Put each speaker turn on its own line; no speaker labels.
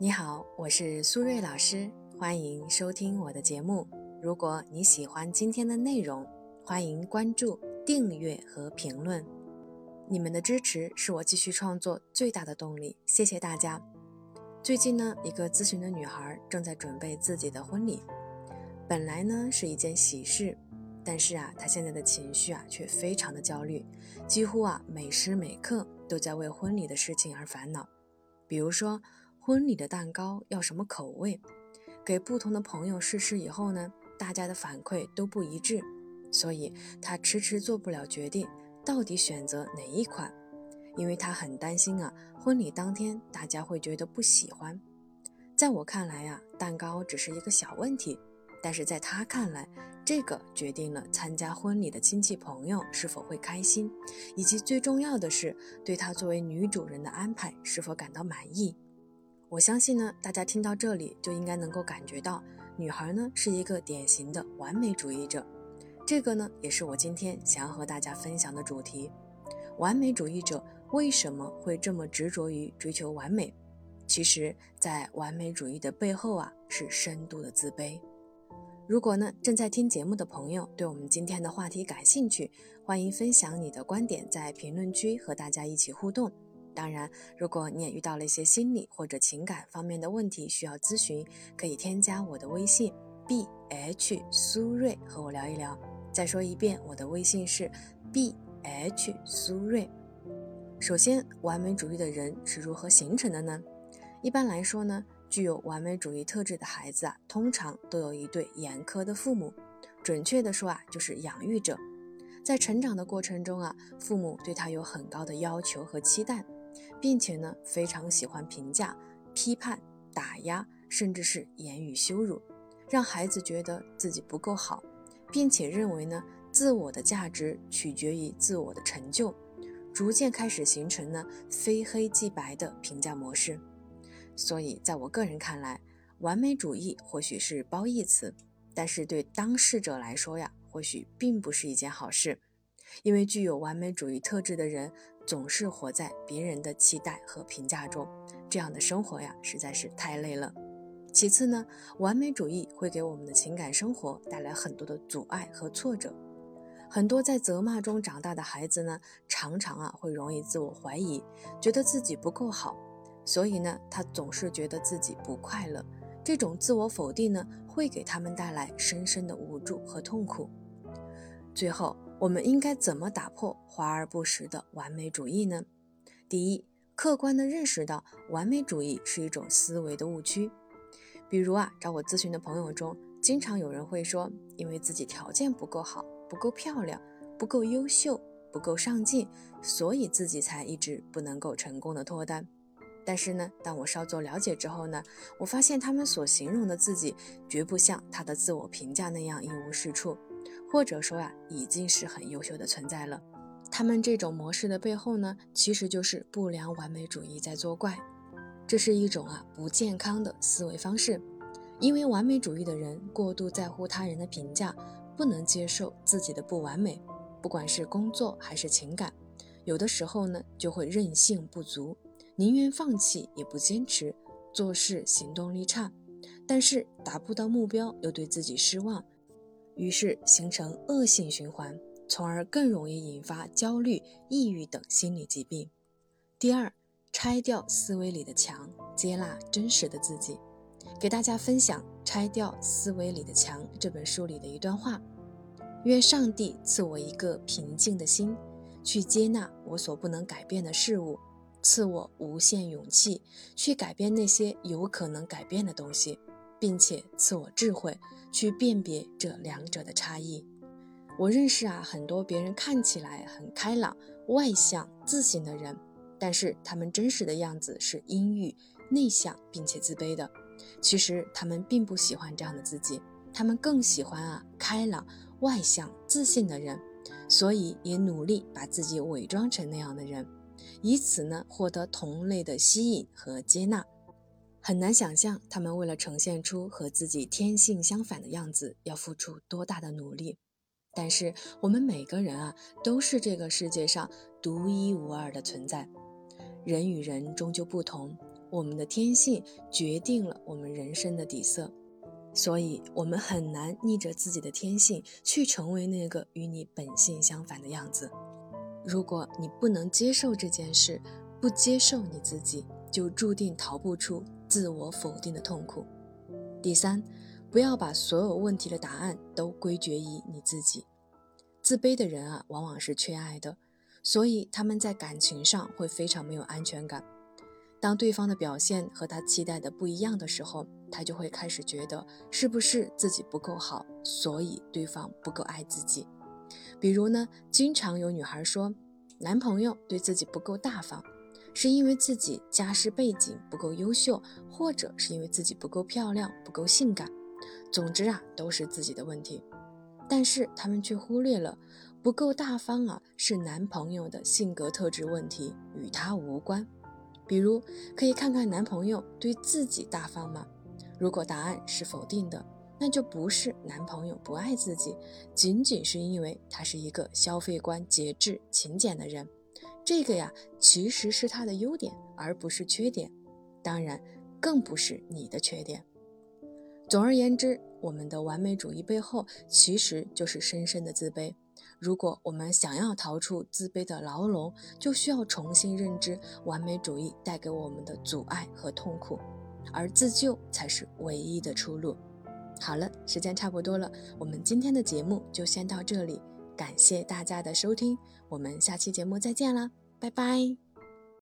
你好，我是苏瑞老师，欢迎收听我的节目。如果你喜欢今天的内容，欢迎关注、订阅和评论。你们的支持是我继续创作最大的动力，谢谢大家。最近呢，一个咨询的女孩正在准备自己的婚礼，本来呢是一件喜事，但是啊，她现在的情绪啊却非常的焦虑，几乎啊每时每刻都在为婚礼的事情而烦恼，比如说。婚礼的蛋糕要什么口味？给不同的朋友试吃以后呢，大家的反馈都不一致，所以他迟迟做不了决定，到底选择哪一款？因为他很担心啊，婚礼当天大家会觉得不喜欢。在我看来呀，蛋糕只是一个小问题，但是在他看来，这个决定了参加婚礼的亲戚朋友是否会开心，以及最重要的是，对他作为女主人的安排是否感到满意。我相信呢，大家听到这里就应该能够感觉到，女孩呢是一个典型的完美主义者。这个呢，也是我今天想要和大家分享的主题：完美主义者为什么会这么执着于追求完美？其实，在完美主义的背后啊，是深度的自卑。如果呢，正在听节目的朋友对我们今天的话题感兴趣，欢迎分享你的观点，在评论区和大家一起互动。当然，如果你也遇到了一些心理或者情感方面的问题需要咨询，可以添加我的微信 b h 苏瑞和我聊一聊。再说一遍，我的微信是 b h 苏瑞。首先，完美主义的人是如何形成的呢？一般来说呢，具有完美主义特质的孩子啊，通常都有一对严苛的父母，准确的说啊，就是养育者。在成长的过程中啊，父母对他有很高的要求和期待。并且呢，非常喜欢评价、批判、打压，甚至是言语羞辱，让孩子觉得自己不够好，并且认为呢，自我的价值取决于自我的成就，逐渐开始形成呢非黑即白的评价模式。所以，在我个人看来，完美主义或许是褒义词，但是对当事者来说呀，或许并不是一件好事。因为具有完美主义特质的人，总是活在别人的期待和评价中，这样的生活呀，实在是太累了。其次呢，完美主义会给我们的情感生活带来很多的阻碍和挫折。很多在责骂中长大的孩子呢，常常啊会容易自我怀疑，觉得自己不够好，所以呢，他总是觉得自己不快乐。这种自我否定呢，会给他们带来深深的无助和痛苦。最后。我们应该怎么打破华而不实的完美主义呢？第一，客观地认识到完美主义是一种思维的误区。比如啊，找我咨询的朋友中，经常有人会说，因为自己条件不够好、不够漂亮、不够优秀、不够上进，所以自己才一直不能够成功的脱单。但是呢，当我稍作了解之后呢，我发现他们所形容的自己，绝不像他的自我评价那样一无是处。或者说呀，已经是很优秀的存在了。他们这种模式的背后呢，其实就是不良完美主义在作怪。这是一种啊不健康的思维方式。因为完美主义的人过度在乎他人的评价，不能接受自己的不完美，不管是工作还是情感，有的时候呢就会任性不足，宁愿放弃也不坚持，做事行动力差，但是达不到目标又对自己失望。于是形成恶性循环，从而更容易引发焦虑、抑郁等心理疾病。第二，拆掉思维里的墙，接纳真实的自己。给大家分享《拆掉思维里的墙》这本书里的一段话：愿上帝赐我一个平静的心，去接纳我所不能改变的事物；赐我无限勇气，去改变那些有可能改变的东西。并且赐我智慧，去辨别这两者的差异。我认识啊很多别人看起来很开朗、外向、自信的人，但是他们真实的样子是阴郁、内向并且自卑的。其实他们并不喜欢这样的自己，他们更喜欢啊开朗、外向、自信的人，所以也努力把自己伪装成那样的人，以此呢获得同类的吸引和接纳。很难想象他们为了呈现出和自己天性相反的样子，要付出多大的努力。但是我们每个人啊，都是这个世界上独一无二的存在。人与人终究不同，我们的天性决定了我们人生的底色，所以我们很难逆着自己的天性去成为那个与你本性相反的样子。如果你不能接受这件事，不接受你自己，就注定逃不出自我否定的痛苦。第三，不要把所有问题的答案都归结于你自己。自卑的人啊，往往是缺爱的，所以他们在感情上会非常没有安全感。当对方的表现和他期待的不一样的时候，他就会开始觉得是不是自己不够好，所以对方不够爱自己。比如呢，经常有女孩说，男朋友对自己不够大方，是因为自己家世背景不够优秀，或者是因为自己不够漂亮、不够性感。总之啊，都是自己的问题。但是他们却忽略了，不够大方啊，是男朋友的性格特质问题，与他无关。比如，可以看看男朋友对自己大方吗？如果答案是否定的，那就不是男朋友不爱自己，仅仅是因为他是一个消费观节制、勤俭的人。这个呀，其实是他的优点，而不是缺点。当然，更不是你的缺点。总而言之，我们的完美主义背后，其实就是深深的自卑。如果我们想要逃出自卑的牢笼，就需要重新认知完美主义带给我们的阻碍和痛苦，而自救才是唯一的出路。好了，时间差不多了，我们今天的节目就先到这里，感谢大家的收听，我们下期节目再见啦，拜拜。